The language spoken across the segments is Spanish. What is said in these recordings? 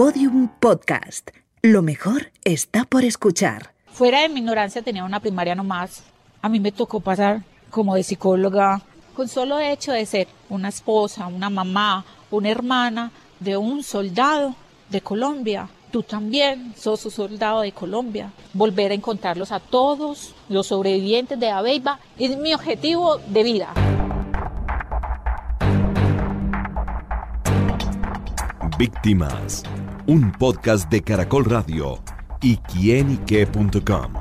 Podium Podcast. Lo mejor está por escuchar. Fuera de mi ignorancia tenía una primaria nomás. A mí me tocó pasar como de psicóloga con solo hecho de ser una esposa, una mamá, una hermana de un soldado de Colombia. Tú también sos un soldado de Colombia. Volver a encontrarlos a todos los sobrevivientes de Abeiba es mi objetivo de vida. Víctimas, un podcast de Caracol Radio y quienique.com.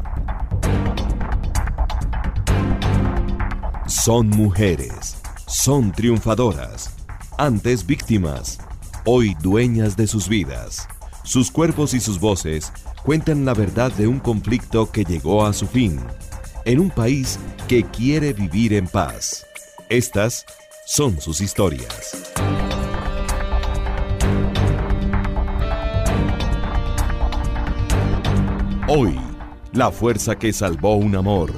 Son mujeres, son triunfadoras, antes víctimas, hoy dueñas de sus vidas. Sus cuerpos y sus voces cuentan la verdad de un conflicto que llegó a su fin, en un país que quiere vivir en paz. Estas son sus historias. Hoy, la fuerza que salvó un amor.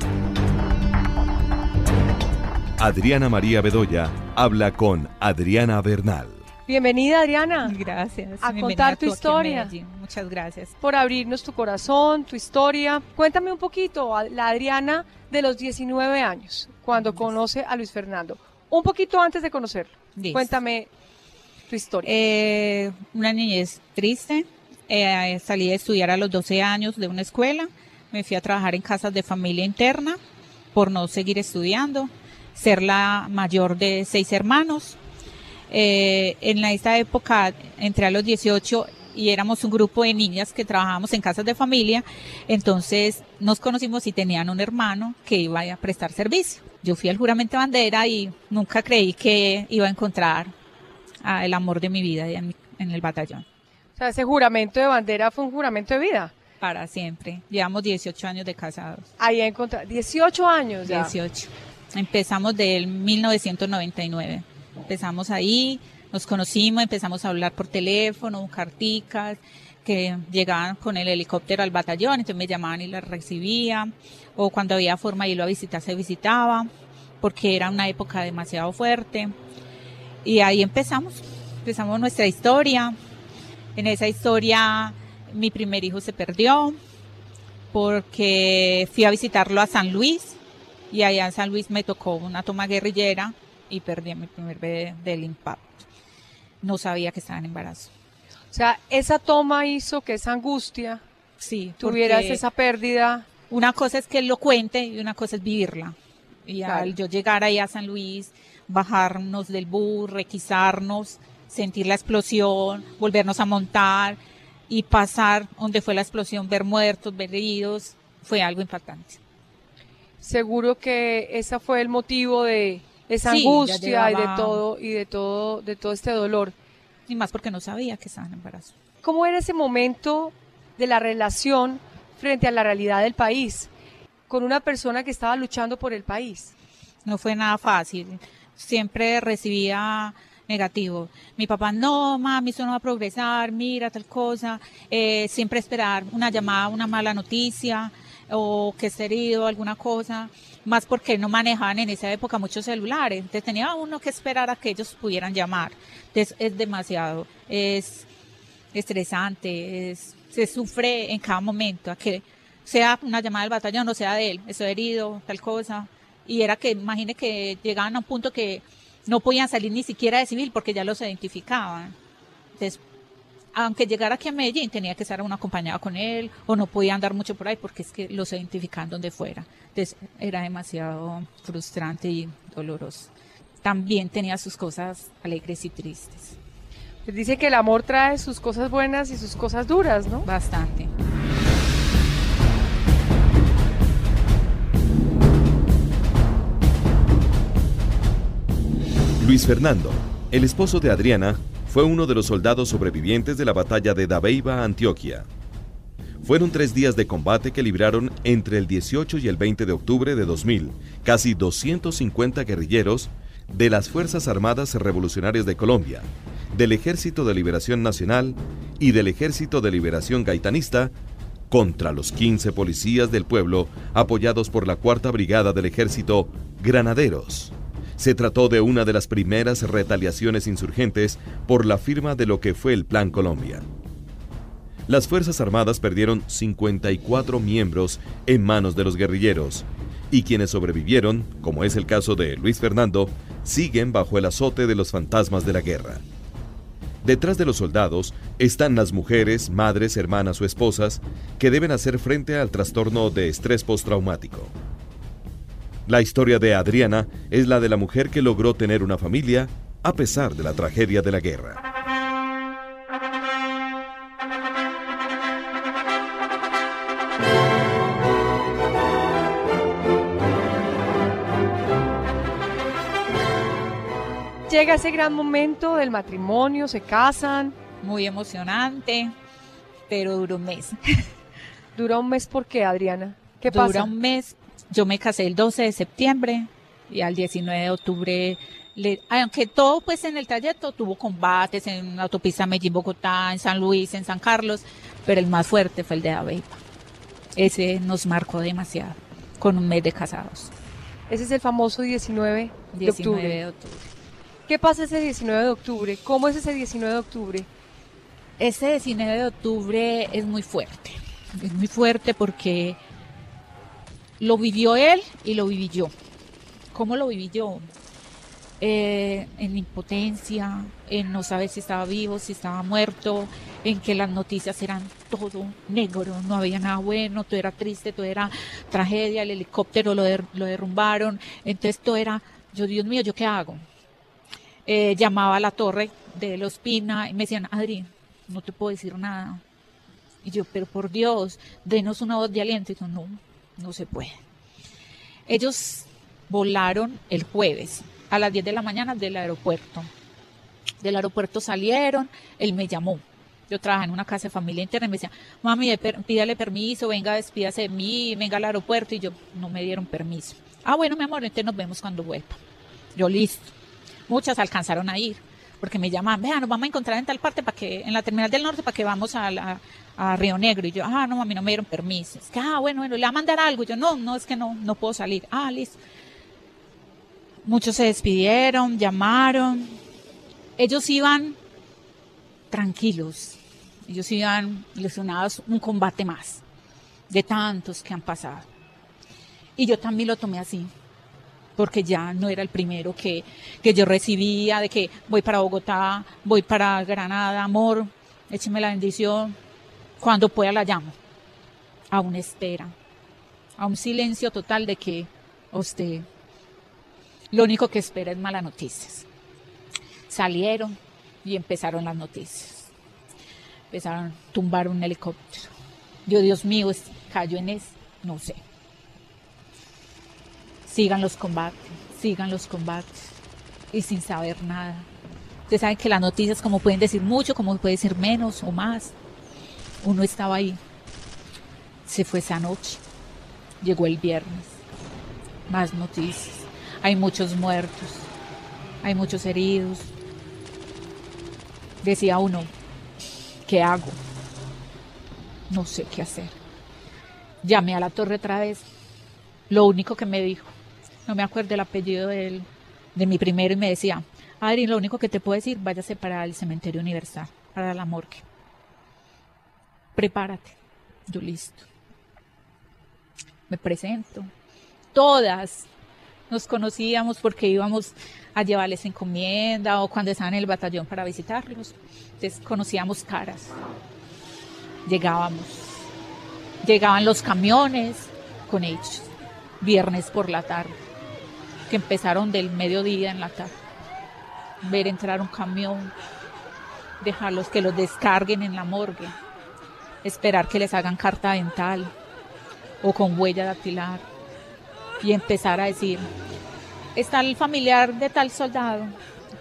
Adriana María Bedoya habla con Adriana Bernal. Bienvenida Adriana. Gracias. A contar tu historia. Muchas gracias. Por abrirnos tu corazón, tu historia. Cuéntame un poquito, la Adriana de los 19 años, cuando conoce a Luis Fernando. Un poquito antes de conocerlo. Listo. Cuéntame tu historia. Eh, una niñez triste. Eh, salí de estudiar a los 12 años de una escuela. Me fui a trabajar en casas de familia interna por no seguir estudiando. Ser la mayor de seis hermanos. Eh, en esta época entré a los 18 y éramos un grupo de niñas que trabajábamos en casas de familia. Entonces nos conocimos y tenían un hermano que iba a prestar servicio. Yo fui al juramento de bandera y nunca creí que iba a encontrar a el amor de mi vida en el batallón. Sea, ese juramento de bandera fue un juramento de vida. Para siempre. Llevamos 18 años de casados. Ahí encontré 18 años ya. 18. Empezamos del 1999. Empezamos ahí, nos conocimos, empezamos a hablar por teléfono, carticas, que llegaban con el helicóptero al batallón, entonces me llamaban y las recibía, o cuando había forma de irlo a visitar, se visitaba, porque era una época demasiado fuerte. Y ahí empezamos, empezamos nuestra historia. En esa historia mi primer hijo se perdió porque fui a visitarlo a San Luis y allá en San Luis me tocó una toma guerrillera y perdí a mi primer bebé del impacto. No sabía que estaba en embarazo. O sea, esa toma hizo que esa angustia Sí, tuvieras esa pérdida. una cosa es que él lo cuente y una cosa es vivirla. Y Claro. al yo llegar ahí a San Luis, bajarnos del bus, requisarnos, sentir la explosión, volvernos a montar y pasar donde fue la explosión, ver muertos, ver heridos, fue algo impactante. Seguro que ese fue el motivo de esa Sí, angustia y de todo y de todo de todo este dolor. Y más porque no sabía que estaba en embarazo. ¿Cómo era ese momento de la relación frente a la realidad del país con una persona que estaba luchando por el país? No fue nada fácil. Siempre recibía negativo. Mi papá, no, mami, eso no va a progresar, mira tal cosa. Eh, siempre esperar una llamada, una mala noticia o que esté herido, alguna cosa. Más porque no manejaban en esa época muchos celulares. Entonces tenía uno que esperar a que ellos pudieran llamar. Entonces es demasiado. Es estresante, es, se sufre en cada momento, a que sea una llamada del batallón o sea de él, estoy herido, tal cosa. Y era que, imagine que llegaban a un punto que no podían salir ni siquiera de civil porque ya los identificaban. Entonces, aunque llegara aquí a Medellín, tenía que estar uno acompañado con él o no podía andar mucho por ahí porque es que los identificaban donde fuera. Entonces, era demasiado frustrante y doloroso. También tenía sus cosas alegres y tristes. Pues dice que el amor trae sus cosas buenas y sus cosas duras, ¿no? Bastante. Luis Fernando, el esposo de Adriana, fue uno de los soldados sobrevivientes de la batalla de Dabeiba, Antioquia. Fueron tres días de combate que libraron entre el 18 y el 20 de octubre de 2000 casi 250 guerrilleros de las Fuerzas Armadas Revolucionarias de Colombia, del Ejército de Liberación Nacional y del Ejército de Liberación Gaitanista contra los 15 policías del pueblo apoyados por la Cuarta Brigada del Ejército Granaderos. Se trató de una de las primeras retaliaciones insurgentes por la firma de lo que fue el Plan Colombia. las Fuerzas Armadas perdieron 54 miembros en manos de los guerrilleros, y quienes sobrevivieron, como es el caso de Luis Fernando, siguen bajo el azote de los fantasmas de la guerra. Detrás de los soldados están las mujeres, madres, hermanas o esposas que deben hacer frente al trastorno de estrés postraumático. La historia de Adriana es la de la mujer que logró tener una familia a pesar de la tragedia de la guerra. Llega ese gran momento del matrimonio, se casan. Muy emocionante, pero duró un mes. ¿Dura un mes por qué, Adriana? ¿Qué Dura pasa? un mes. Yo me casé el 12 de septiembre y al 19 de octubre, le- aunque todo pues en el trayecto tuvo combates en la autopista Medellín-Bogotá, en San Luis, en San Carlos, pero el más fuerte fue el de Aveipa. Ese nos marcó demasiado, con un mes de casados. Ese es el famoso 19 de 19 octubre. de octubre. ¿Qué pasa ese 19 de octubre? ¿Cómo es ese 19 de octubre? Ese 19 de octubre es muy fuerte. Es muy fuerte porque lo vivió él y lo viví yo. ¿Cómo lo viví yo? Eh, en impotencia, en no saber si estaba vivo, si estaba muerto, en que las noticias eran todo negro, no había nada bueno, todo era triste, todo era tragedia, el helicóptero lo, der- lo derrumbaron, entonces todo era, yo Dios mío, ¿yo qué hago? Eh, llamaba a la torre de los Pina y me decían, Adri, no te puedo decir nada. Y yo, pero por Dios, denos una voz de aliento. Y yo, no, no se puede. Ellos volaron el jueves a las 10 de la mañana del aeropuerto. Del aeropuerto salieron, él me llamó. Yo trabajaba en una casa de familia interna y me decía, mami, pídale permiso, venga, despídase de mí, venga al aeropuerto. Y yo, no me dieron permiso. Ah, bueno, mi amor, entonces nos vemos cuando vuelva. Yo, listo. Muchas alcanzaron a ir, porque me llamaban, vea, nos vamos a encontrar en tal parte, para que en la terminal del norte, para que vamos a, Río Negro. Y yo, ah, no, a mí no me dieron permiso. Es que, ah, bueno, bueno, le va a mandar algo. Y yo, no, no, es que no, no puedo salir. Ah, listo. Muchos se despidieron, llamaron. Ellos iban tranquilos. Ellos iban ilusionados, un combate más, de tantos que han pasado. Y yo también lo tomé así, porque ya no era el primero que, que yo recibía, de que voy para Bogotá, voy para Granada, amor, écheme la bendición, cuando pueda la llamo. A una espera, a un silencio total de que usted lo único que espera es malas noticias. Salieron y empezaron las noticias. Empezaron a tumbar un helicóptero. Yo, Dios mío, cayó en eso, no sé sigan los combates, sigan los combates y sin saber nada. Ustedes saben que las noticias como pueden decir mucho, como pueden decir menos o más. Uno estaba ahí. Se fue esa noche. Llegó el viernes. Más noticias. Hay muchos muertos. Hay muchos heridos. Decía uno, ¿qué hago? No sé qué hacer. Llamé a la torre otra vez. Lo único que me dijo, no me acuerdo el apellido de, él, de mi primero, y me decía, Adri, lo único que te puedo decir, váyase para el cementerio universal, para la morgue. Prepárate. Yo listo. Me presento. Todas nos conocíamos porque íbamos a llevarles encomienda o cuando estaban en el batallón para visitarlos. Entonces conocíamos caras. Llegábamos. Llegaban los camiones con ellos viernes por la tarde, que empezaron del mediodía en la tarde. Ver entrar un camión, dejarlos que los descarguen en la morgue, esperar que les hagan carta dental o con huella dactilar y empezar a decir, está el familiar de tal soldado,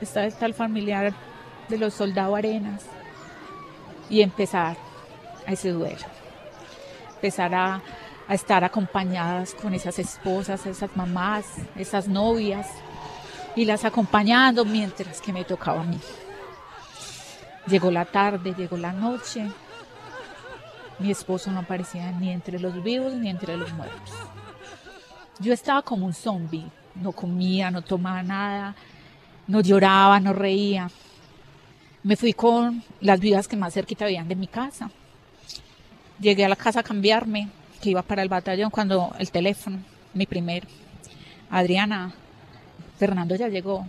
está, está el familiar de los soldados Arenas y empezar a ese duelo, empezar a a estar acompañadas con esas esposas, esas mamás, esas novias, y las acompañando mientras que me tocaba a mí. Llegó la tarde, llegó la noche, mi esposo no aparecía ni entre los vivos ni entre los muertos. Yo estaba como un zombie, no comía, no tomaba nada, no lloraba, no reía. Me fui con las vidas que más cerquita habían de mi casa Llegué a la casa a cambiarme, que iba para el batallón, cuando el teléfono, mi primer, Adriana, Fernando ya llegó.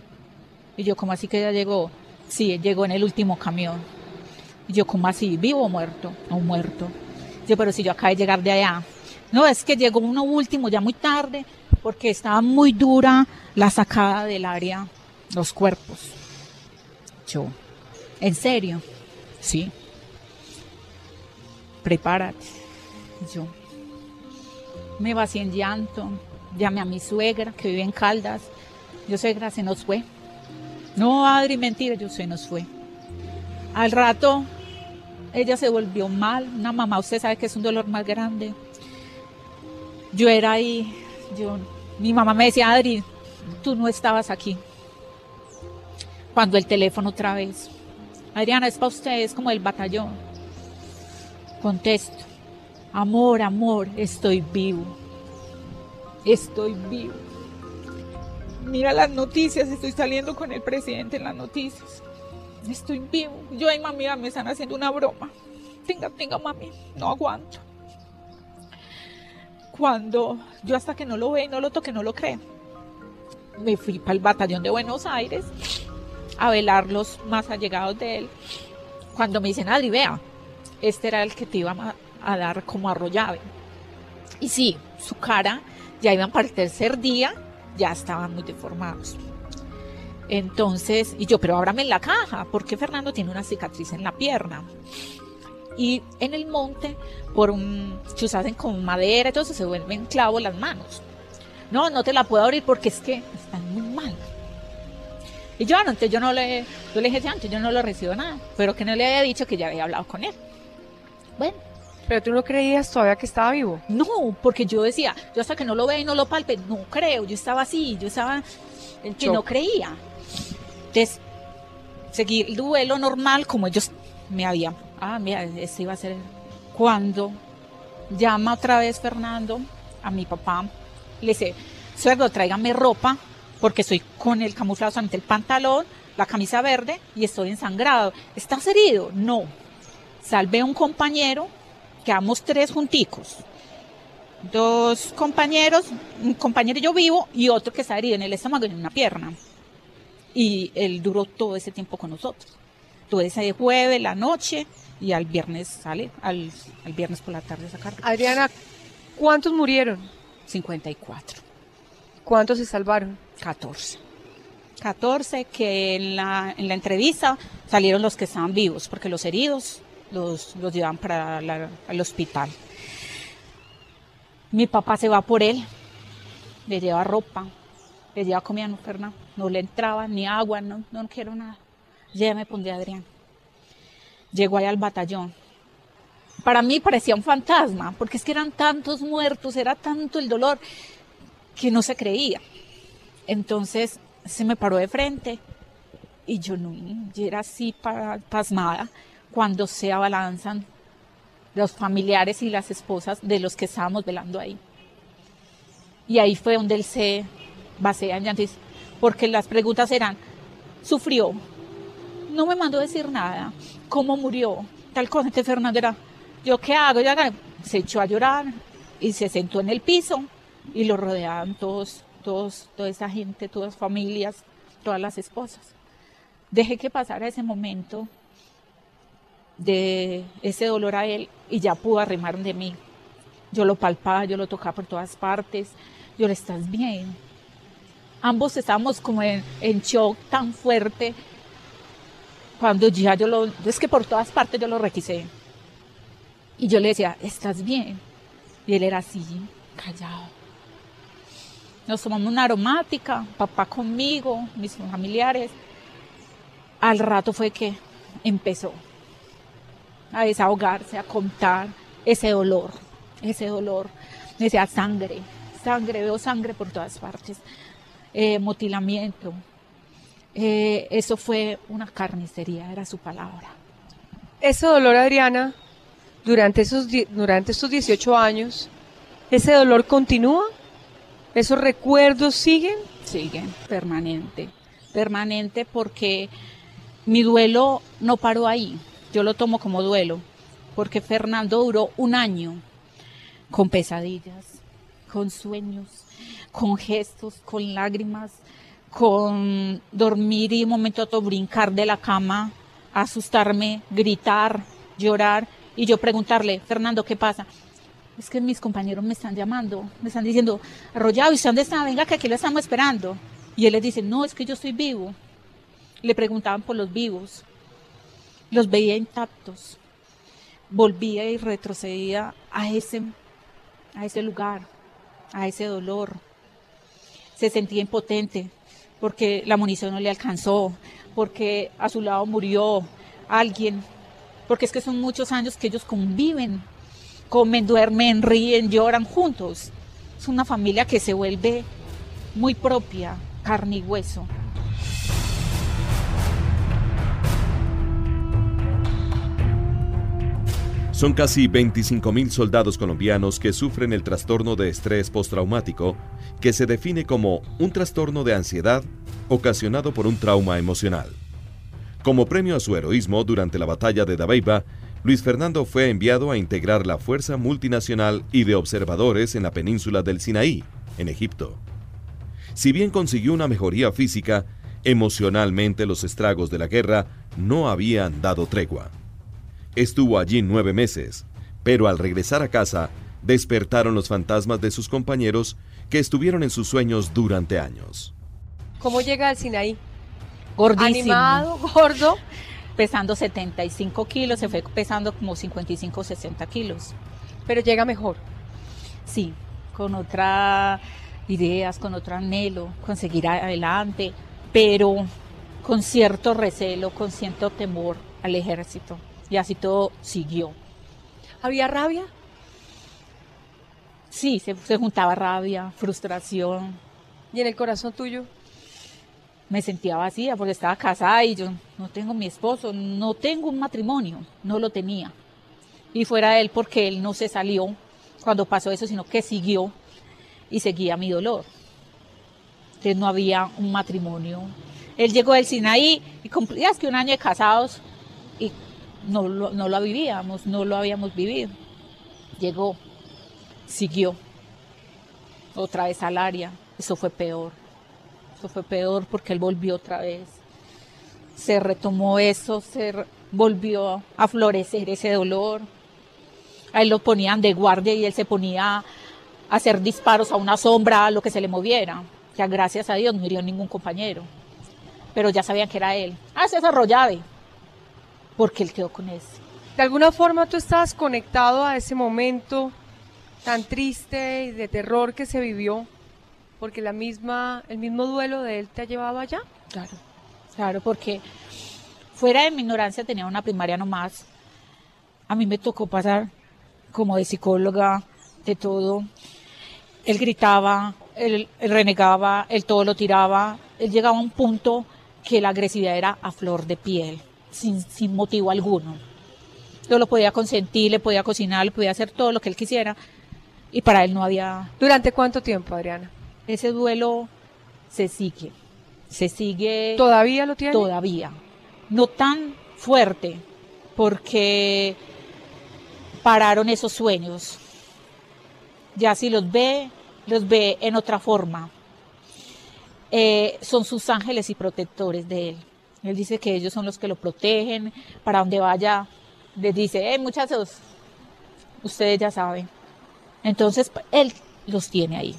Y yo, ¿cómo así que ya llegó? Sí, llegó en el último camión. Y yo, ¿cómo así? ¿Vivo o muerto? O muerto. Yo, pero si yo acabé de llegar de allá. No, es que llegó uno último, ya muy tarde, porque estaba muy dura la sacada del área, los cuerpos. Yo, ¿en serio? Sí. Prepárate. Yo, me vacié en llanto, llamé a mi suegra que vive en Caldas. Yo, suegra, se nos fue. No, Adri, mentira, yo se nos fue. Al rato, ella se volvió mal. Una mamá, usted sabe que es un dolor más grande. Yo era ahí, yo, mi mamá me decía, Adri, tú no estabas aquí. Cuando el teléfono otra vez. Adriana, es para usted, es como el batallón. Contesto, amor, amor, estoy vivo. Estoy vivo. Mira las noticias, estoy saliendo con el presidente en las noticias. Estoy vivo. Yo, ay, mami, me están haciendo una broma. Tenga, tenga, mami, no aguanto. Cuando yo hasta que no lo ve, no lo toque, no lo creo. Me fui para el batallón de Buenos Aires a velar los más allegados de él. Cuando me dicen, Adri, vea, este era el que te iba a, a dar como arrollave. Y sí, su cara ya iban para el tercer día, ya estaban muy deformados. Entonces, y yo, pero ábrame la caja, porque Fernando tiene una cicatriz en la pierna. Y en el monte, por un, se hacen con madera, entonces se vuelven clavos las manos. No, no te la puedo abrir porque es que están muy mal. Y yo, antes yo no le, yo le dije antes, yo no le recibo nada, pero que no le había dicho que ya había hablado con él. Bueno. Pero tú no creías todavía que estaba vivo. No, porque yo decía, yo hasta que no lo vea y no lo palpe, no creo, yo estaba así, yo estaba en que no creía. Entonces, seguir el duelo normal como ellos me habían. Ah, mira, ese iba a ser. Cuando llama otra vez Fernando a mi papá, le dice, suegro, tráigame ropa, porque estoy con el camuflado solamente el pantalón, la camisa verde y estoy ensangrado. ¿Estás herido? No. Salvé a un compañero, quedamos tres junticos. Dos compañeros, un compañero y yo vivo y otro que está herido en el estómago y en una pierna y él duró todo ese tiempo con nosotros. Todo ese jueves, la noche y al viernes sale, al, al viernes por la tarde sacar. Adriana, ¿cuántos murieron? 54. ¿Cuántos se salvaron? 14. 14 que en la, en la entrevista salieron los que estaban vivos, porque los heridos los, los llevan para la, el hospital. Mi papá se va por él, le lleva ropa, le lleva comida no, Fernando, no le entraba ni agua, no, no quiero nada. Ya me pondría Adrián. Llegó ahí al batallón. Para mí parecía un fantasma, porque es que eran tantos muertos, era tanto el dolor que no se creía. Entonces se me paró de frente y yo no, yo era así pasmada cuando se abalanzan los familiares y las esposas de los que estábamos velando ahí. Y ahí fue donde él se basea en llanto, porque las preguntas eran, ¿sufrió? No me mandó decir nada. ¿Cómo murió? Tal cosa. Entonces Fernando era, ¿yo qué hago? se echó a llorar y se sentó en el piso y lo rodeaban todos, todos, toda esa gente, todas las familias, todas las esposas. Dejé que pasara ese momento de ese dolor a él y ya pudo arrimar de mí. Yo lo palpaba, yo lo tocaba por todas partes. Yo le estás bien. Ambos estábamos como en, en shock tan fuerte cuando ya yo lo, es que por todas partes yo lo requisé. Y yo le decía, ¿estás bien? Y él era así, callado. Nos tomamos una aromática, papá conmigo, mis familiares. Al rato fue que empezó a desahogarse, a contar ese dolor, ese dolor. Decía sangre, sangre, veo sangre por todas partes, eh, motilamiento. Eh, eso fue una carnicería, era su palabra. Ese dolor, Adriana, durante, esos, durante estos 18 años, ¿ese dolor continúa? ¿Esos recuerdos siguen? Siguen, permanente, permanente porque mi duelo no paró ahí, yo lo tomo como duelo, porque Fernando duró un año con pesadillas, con sueños, con gestos, con lágrimas, con dormir y un momento otro brincar de la cama, asustarme, gritar, llorar y yo preguntarle, Fernando, ¿qué pasa? Es que mis compañeros me están llamando, me están diciendo, arrollado, ¿y usted dónde está? Venga, que aquí lo estamos esperando. Y él les dice, no, es que yo estoy vivo. Le preguntaban por los vivos. Los veía intactos. Volvía y retrocedía a ese, a ese lugar, a ese dolor. Se sentía impotente porque la munición no le alcanzó, porque a su lado murió alguien, porque es que son muchos años que ellos conviven, comen, duermen, ríen, lloran juntos. Es una familia que se vuelve muy propia, carne y hueso. Son casi 25.000 soldados colombianos que sufren el trastorno de estrés postraumático, que se define como un trastorno de ansiedad ocasionado por un trauma emocional. Como premio a su heroísmo durante la batalla de Dabeiba, Luis Fernando fue enviado a integrar la Fuerza Multinacional y de Observadores en la península del Sinaí, en Egipto. Si bien consiguió una mejoría física, emocionalmente los estragos de la guerra no habían dado tregua. Estuvo allí nueve meses, pero al regresar a casa, despertaron los fantasmas de sus compañeros que estuvieron en sus sueños durante años. ¿Cómo llega al Sinaí? Gordísimo. Animado, gordo. Pesando 75 kilos, se fue pesando como 55 60 kilos. Pero llega mejor. Sí, con otras ideas, con otro anhelo, con seguir adelante, pero con cierto recelo, con cierto temor al ejército. Y así todo siguió. ¿Había rabia? Sí, se, se juntaba rabia, frustración. ¿Y en el corazón tuyo? Me sentía vacía porque estaba casada y yo no tengo mi esposo, no tengo un matrimonio, no lo tenía. Y fuera de él porque él no se salió cuando pasó eso, sino que siguió y seguía mi dolor. Entonces no había un matrimonio. Él llegó del Sinaí y cumplía que un año de casados y no lo, no lo vivíamos, no lo habíamos vivido. Llegó, siguió, otra vez al área. Eso fue peor. Eso fue peor porque él volvió otra vez. Se retomó eso, se volvió a florecer ese dolor. A él lo ponían de guardia y él se ponía a hacer disparos a una sombra, a lo que se le moviera. Ya gracias a Dios no hirió ningún compañero. Pero ya sabían que era él. Ah, ese es Arroyave. Porque él quedó con ese. De alguna forma tú estabas conectado a ese momento tan triste y de terror que se vivió, porque la misma, el mismo duelo de él te ha llevado allá. Claro, claro, porque fuera de mi ignorancia tenía una primaria nomás. A mí me tocó pasar como de psicóloga, de todo. Él gritaba, él, él renegaba, él todo lo tiraba. Él llegaba a un punto que la agresividad era a flor de piel, sin, sin motivo alguno. Yo lo podía consentir, le podía cocinar, le podía hacer todo lo que él quisiera. Y para él no había ¿Durante cuánto tiempo, Adriana? ese duelo se sigue, se sigue ¿Todavía lo tiene? todavía. No tan fuerte, porque pararon esos sueños. Ya si los ve, los ve en otra forma. Eh, son sus ángeles y protectores de él. Él dice que ellos son los que lo protegen, para donde vaya, les dice, eh, muchachos, ustedes ya saben. Entonces, pues, él los tiene ahí.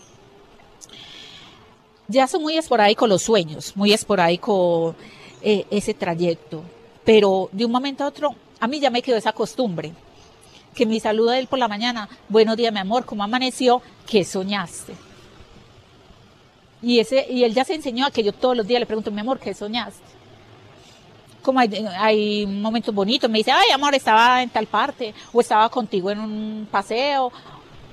Ya son muy esporádicos los sueños, muy esporádico eh, ese trayecto, pero de un momento a otro, a mí ya me quedó esa costumbre, que me saluda él por la mañana, buenos días mi amor, ¿cómo amaneció? ¿Qué soñaste? Y, ese, y él ya se enseñó a que yo todos los días le pregunto, mi amor, ¿qué soñaste? Como hay, hay momentos bonitos, me dice, ay amor, estaba en tal parte, o estaba contigo en un paseo,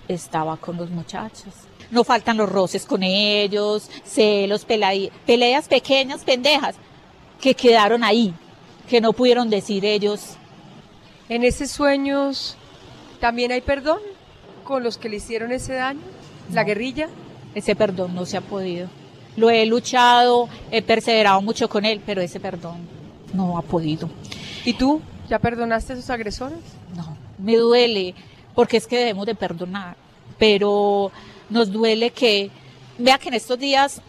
estaba con los muchachos. No faltan los roces con ellos, celos, peleas pequeñas, pendejas, que quedaron ahí, que no pudieron decir ellos. En esos sueños también hay perdón con los que le hicieron ese daño, la guerrilla. Ese perdón no se ha podido. Lo he luchado, he perseverado mucho con él, pero ese perdón no ha podido. ¿Y tú ya perdonaste a sus agresores? No, me duele, porque es que debemos de perdonar, pero nos duele que, vea que en estos días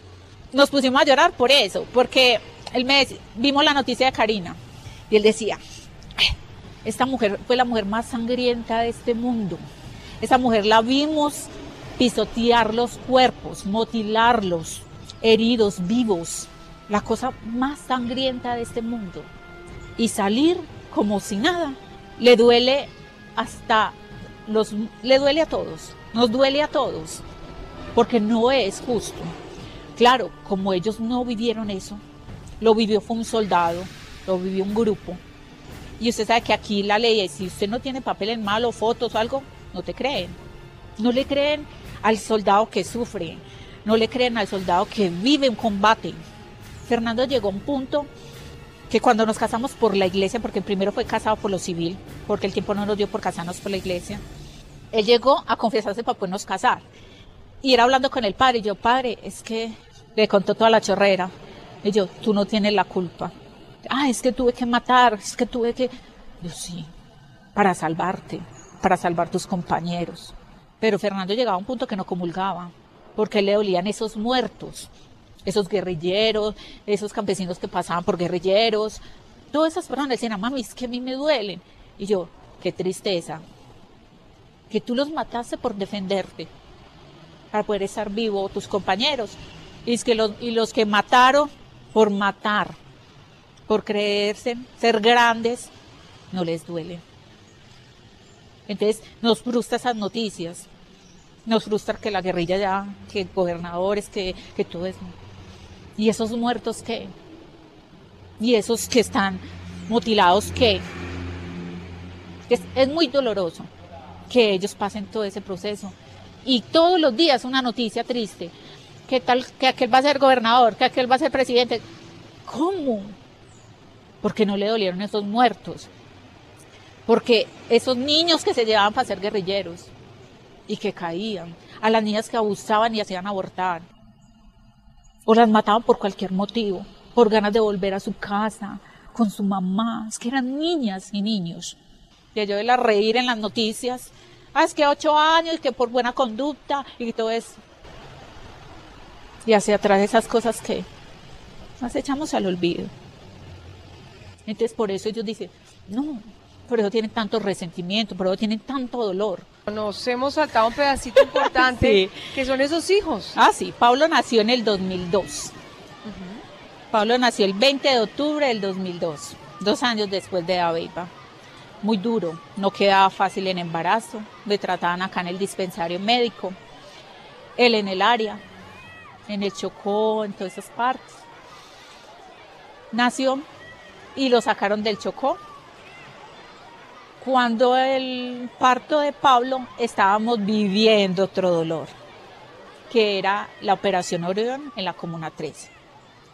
nos pusimos a llorar por eso, porque el mes vimos la noticia de Karina y él decía, esta mujer fue la mujer más sangrienta de este mundo. Esa mujer la vimos pisotear los cuerpos, mutilarlos, heridos, vivos, la cosa más sangrienta de este mundo. Y salir como si nada, le duele hasta los, le duele a todos, nos duele a todos, porque no es justo. Claro, como ellos no vivieron eso, lo vivió fue un soldado, lo vivió un grupo. Y usted sabe que aquí la ley es, si usted no tiene papel en mano, fotos o algo, no te creen. No le creen al soldado que sufre, no le creen al soldado que vive un combate. Fernando llegó a un punto que cuando nos casamos por la iglesia, porque primero fue casado por lo civil, porque el tiempo no nos dio por casarnos por la iglesia, él llegó a confesarse para podernos casar. Y era hablando con el padre, y yo, padre, es que le contó toda la chorrera. Y yo, tú no tienes la culpa. Ah, es que tuve que matar, es que tuve que... Yo sí, para salvarte, para salvar tus compañeros. Pero Fernando llegaba a un punto que no comulgaba, porque le dolían esos muertos, esos guerrilleros, esos campesinos que pasaban por guerrilleros, todas esas personas decían, mami, es que a mí me duelen. Y yo, qué tristeza, que tú los mataste por defenderte, para poder estar vivo tus compañeros. Y, es que los, y los que mataron por matar, por creerse ser grandes, no les duele. Entonces nos frustra esas noticias, nos frustra que la guerrilla ya, que gobernadores, que, que todo eso. ¿Y esos muertos qué? ¿Y esos que están mutilados qué? Es, muy doloroso que ellos pasen todo ese proceso. Y todos los días una noticia triste. Que tal que aquel va a ser gobernador, que aquel va a ser presidente. ¿Cómo? Porque no le dolieron esos muertos. Porque esos niños que se llevaban para ser guerrilleros y que caían, a las niñas que abusaban y hacían abortar, o las mataban por cualquier motivo, por ganas de volver a su casa, con su mamá, es que eran niñas y niños. Y yo de la reír en las noticias, ah, es que ocho años, que por buena conducta y todo eso. Y hacia atrás esas cosas que las echamos al olvido. Entonces por eso ellos dicen, no, por eso tienen tanto resentimiento, por eso tienen tanto dolor. Nos hemos saltado un pedacito importante, que son esos hijos. Ah, sí, Pablo nació en el 2002. Pablo nació el 20 de octubre del 2002, dos años después de Aveipa. Muy duro, no quedaba fácil en embarazo, me trataban acá en el dispensario médico, él en el área, en el Chocó, en todas esas partes. Nació y lo sacaron del Chocó. Cuando el parto de Pablo estábamos viviendo otro dolor, que era la operación Orión en la Comuna 13,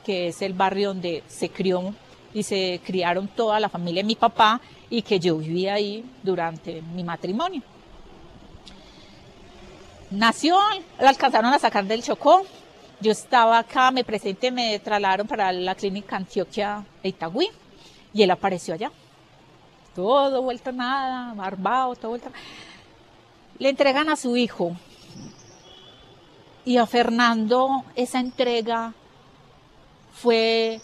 que es el barrio donde se crió y se criaron toda la familia de mi papá y que yo vivía ahí durante mi matrimonio. Nació, lo alcanzaron a sacar del Chocó. Yo estaba acá, me presenté, me trasladaron para la clínica Antioquia de Itagüí y él apareció allá. Todo vuelto nada, barbado, todo vuelto. Le entregan a su hijo. Y a Fernando esa entrega fue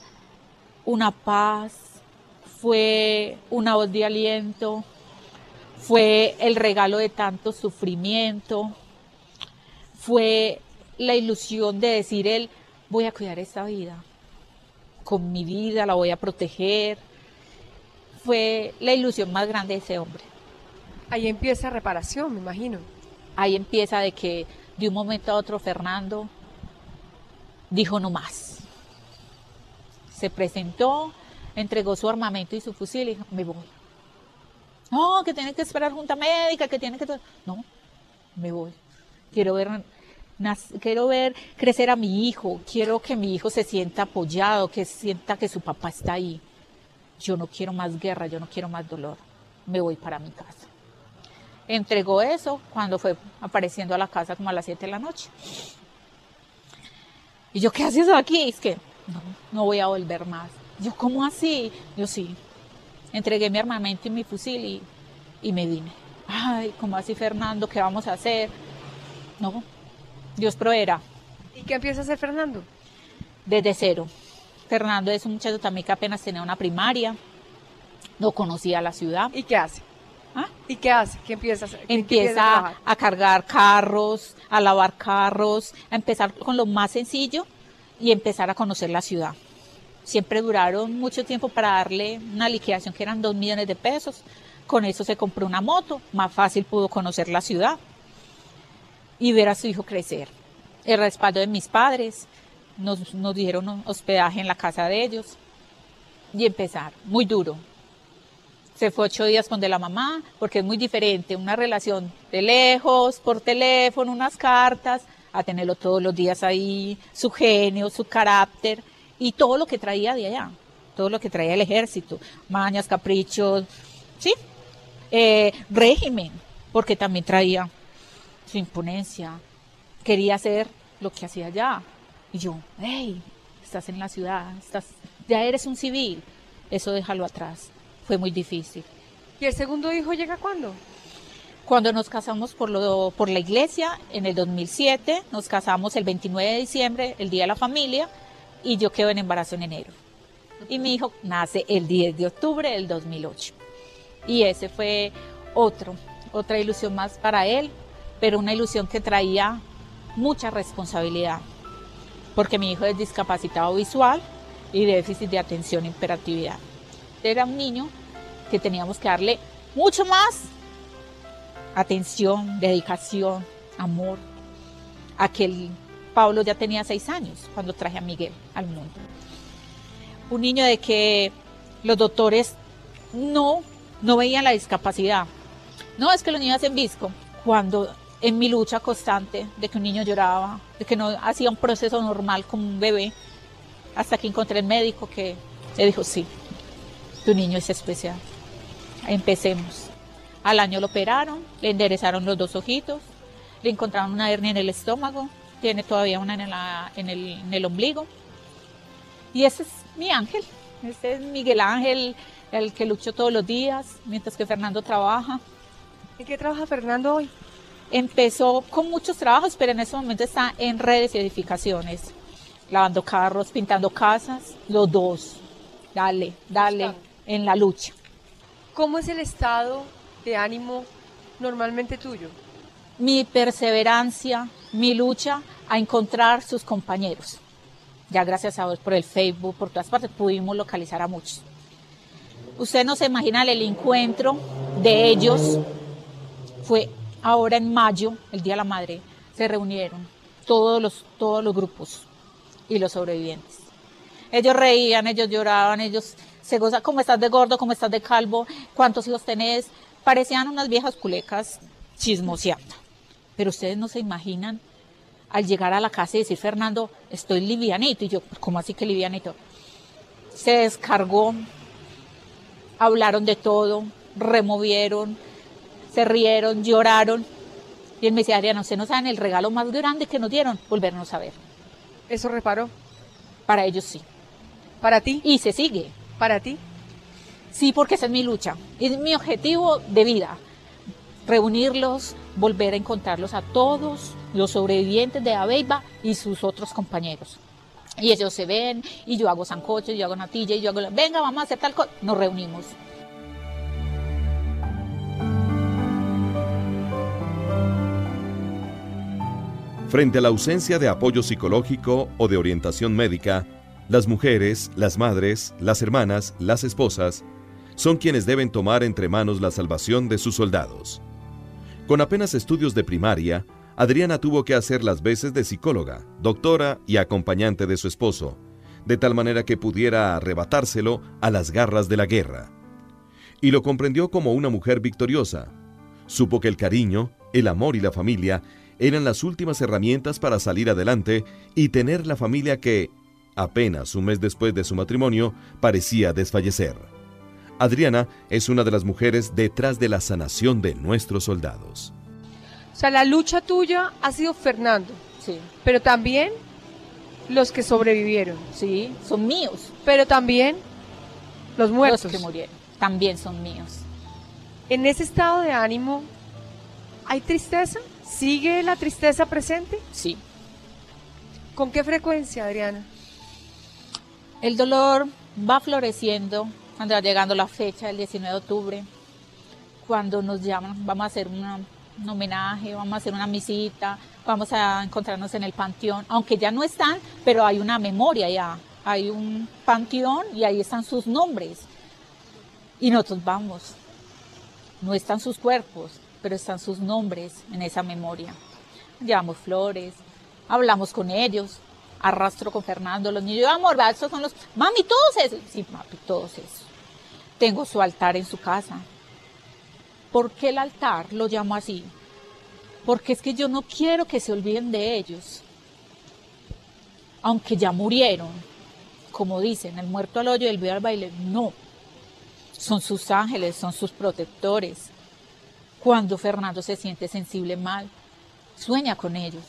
una paz, fue una voz de aliento, fue el regalo de tanto sufrimiento, fue la ilusión de decir él, voy a cuidar esta vida, con mi vida la voy a proteger, fue la ilusión más grande de ese hombre. Ahí empieza reparación, me imagino. Ahí empieza de que de un momento a otro Fernando dijo no más. Se presentó, entregó su armamento y su fusil y dijo, me voy. No, que tiene que esperar junta médica, que tiene que... No, me voy. Quiero ver, quiero ver crecer a mi hijo, quiero que mi hijo se sienta apoyado, que sienta que su papá está ahí yo no quiero más guerra, yo no quiero más dolor, me voy para mi casa. Entregó eso cuando fue apareciendo a la casa como a las 7 de la noche. Y yo, ¿qué haces aquí? Es que no, no voy a volver más. Yo, ¿cómo así? Yo sí. Entregué mi armamento y mi fusil y, y me vine. ay, ¿cómo así Fernando? ¿Qué vamos a hacer? No, Dios proveerá. ¿Y qué empieza a hacer Fernando? Desde cero. Fernando es un muchacho también que apenas tenía una primaria, no conocía la ciudad. ¿Y qué hace? ¿Ah? ¿Y qué hace? ¿Qué empieza a hacer? ¿Qué- qué Empieza trabajar? a cargar carros, a lavar carros, a empezar con lo más sencillo y empezar a conocer la ciudad. Siempre duraron mucho tiempo para darle una liquidación que eran dos millones de pesos. Con eso se compró una moto, más fácil pudo conocer la ciudad y ver a su hijo crecer. El respaldo de mis padres, nos, nos dieron un hospedaje en la casa de ellos y empezar, muy duro. Se fue ocho días con de la mamá, porque es muy diferente una relación de lejos, por teléfono, unas cartas, a tenerlo todos los días ahí, su genio, su carácter y todo lo que traía de allá, todo lo que traía el ejército, mañas, caprichos, sí, Eh, régimen, porque también traía su imponencia, quería hacer lo que hacía allá. Y yo, hey, estás en la ciudad, estás, ya eres un civil, eso déjalo atrás. Fue muy difícil. ¿Y el segundo hijo llega cuándo? Cuando nos casamos por, lo, por la iglesia, en el 2007, nos casamos el 29 de diciembre, el Día de la Familia, y yo quedo en embarazo en enero. Y mi hijo nace el 10 de octubre del 2008. Y ese fue otro, otra ilusión más para él, pero una ilusión que traía mucha responsabilidad, porque mi hijo es discapacitado visual y déficit de atención e hiperactividad. Era un niño que teníamos que darle mucho más atención, dedicación, amor. Aquel Pablo ya tenía seis años cuando traje a Miguel al mundo. Un niño de que los doctores no, no veían la discapacidad. No, es que los niños hacen visco. Cuando en mi lucha constante de que un niño lloraba, que no hacía un proceso normal como un bebé, hasta que encontré el médico que le dijo, sí, tu niño es especial. Empecemos. Al año lo operaron, le enderezaron los dos ojitos, le encontraron una hernia en el estómago, tiene todavía una en, en el, en el ombligo. Y ese es mi ángel, ese es Miguel Ángel, el que luchó todos los días, mientras que Fernando trabaja. ¿En qué trabaja Fernando hoy? Empezó con muchos trabajos, pero en ese momento está en redes y edificaciones, lavando carros, pintando casas, los dos. Dale, dale, en la lucha. ¿Cómo es el estado de ánimo normalmente tuyo? mi perseverancia, mi lucha a encontrar sus compañeros. Ya gracias a Dios por el Facebook, por todas partes, pudimos localizar a muchos. Usted no se imagina el encuentro de ellos. Fue ahora en mayo, el Día de la Madre, se reunieron todos los, todos los grupos y los sobrevivientes. Ellos reían, ellos lloraban, ellos se gozan, ¿cómo estás de gordo? ¿Cómo estás de calvo? ¿Cuántos hijos tenés? Parecían unas viejas culecas chismoseando. Pero ustedes no se imaginan al llegar a la casa y decir, Fernando, estoy livianito. Y yo, ¿cómo así que livianito? Se descargó, hablaron de todo, removieron, se rieron, lloraron. Y él me decía, Adriana, ustedes no saben el regalo más grande que nos dieron, volvernos a ver. ¿Eso reparó? Para ellos sí. ¿Para ti? Y se sigue. ¿Para ti? Sí, porque esa es mi lucha. Es mi objetivo de vida. Reunirlos, volver a encontrarlos a todos los sobrevivientes de Abeiba y sus otros compañeros. Y ellos se ven, y yo hago sancocho, y yo hago natilla, y yo hago, venga, vamos a hacer tal cosa. Nos reunimos. Frente a la ausencia de apoyo psicológico o de orientación médica, las mujeres, las madres, las hermanas, las esposas, son quienes deben tomar entre manos la salvación de sus soldados. Con apenas estudios de primaria, Adriana tuvo que hacer las veces de psicóloga, doctora y acompañante de su esposo, de tal manera que pudiera arrebatárselo a las garras de la guerra. Y lo comprendió como una mujer victoriosa. Supo que el cariño, el amor y la familia eran las últimas herramientas para salir adelante y tener la familia que, apenas un mes después de su matrimonio, parecía desfallecer. Adriana es una de las mujeres detrás de la sanación de nuestros soldados. O sea, la lucha tuya ha sido Fernando, Sí, pero también los que sobrevivieron, sí, son míos. pero también los muertos. Los que murieron también son míos. En ese estado de ánimo, ¿hay tristeza? ¿Sigue la tristeza presente? Sí. ¿Con qué frecuencia, Adriana? El dolor va floreciendo cuando va llegando la fecha del 19 de octubre, cuando nos llaman, vamos a hacer una, un homenaje, vamos a hacer una visita, vamos a encontrarnos en el panteón, aunque ya no están, pero hay una memoria ya, hay un panteón y ahí están sus nombres. Y nosotros vamos, no están sus cuerpos, pero están sus nombres en esa memoria. Llevamos flores, hablamos con ellos, arrastro con Fernando, los niños, amor, esos son los, mami, todos esos, sí, mami, todos esos. Tengo su altar en su casa. ¿Por qué el altar lo llamo así? Porque es que yo no quiero que se olviden de ellos. Aunque ya murieron, como dicen, el muerto al hoyo y el vivo al baile, no. Son sus ángeles, son sus protectores. Cuando Fernando se siente sensible mal, sueña con ellos,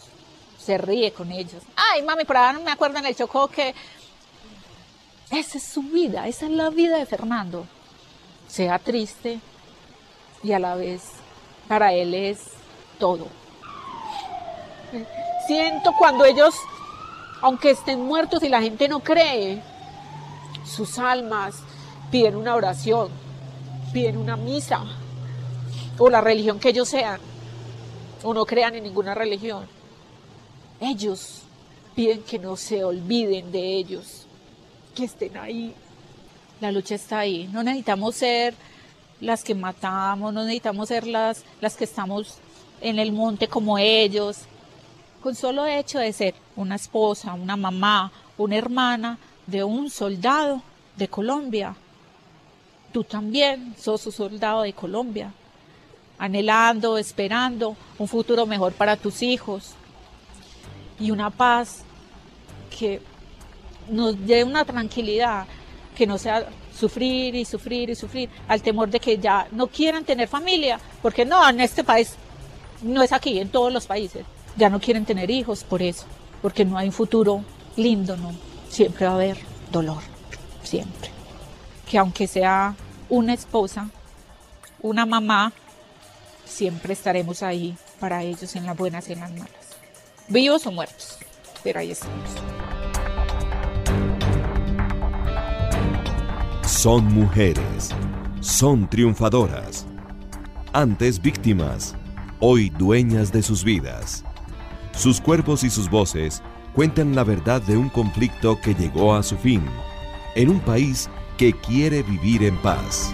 se ríe con ellos. Ay, mami, por ahora no me acuerdo en el Chocó que esa es su vida, esa es la vida de Fernando. Sea triste y a la vez para él es todo. Siento cuando ellos, aunque estén muertos y la gente no cree, sus almas piden una oración, piden una misa, o la religión que ellos sean, o no crean en ninguna religión. Ellos piden que no se olviden de ellos, que estén ahí. La lucha está ahí. No necesitamos ser las que matamos, no necesitamos ser las, las que estamos en el monte como ellos. Con solo hecho de ser una esposa, una mamá, una hermana de un soldado de Colombia, tú también sos un soldado de Colombia, anhelando, esperando un futuro mejor para tus hijos y una paz que nos dé una tranquilidad, que no sea sufrir y sufrir y sufrir, al temor de que ya no quieran tener familia, porque no, en este país, no es aquí, en todos los países, ya no quieren tener hijos por eso, porque no hay un futuro lindo, no, siempre va a haber dolor, siempre. Que aunque sea una esposa, una mamá, siempre estaremos ahí para ellos en las buenas y en las malas. Vivos o muertos, pero ahí estamos. Son mujeres, son triunfadoras, antes víctimas, hoy dueñas de sus vidas. Sus cuerpos y sus voces cuentan la verdad de un conflicto que llegó a su fin, en un país que quiere vivir en paz.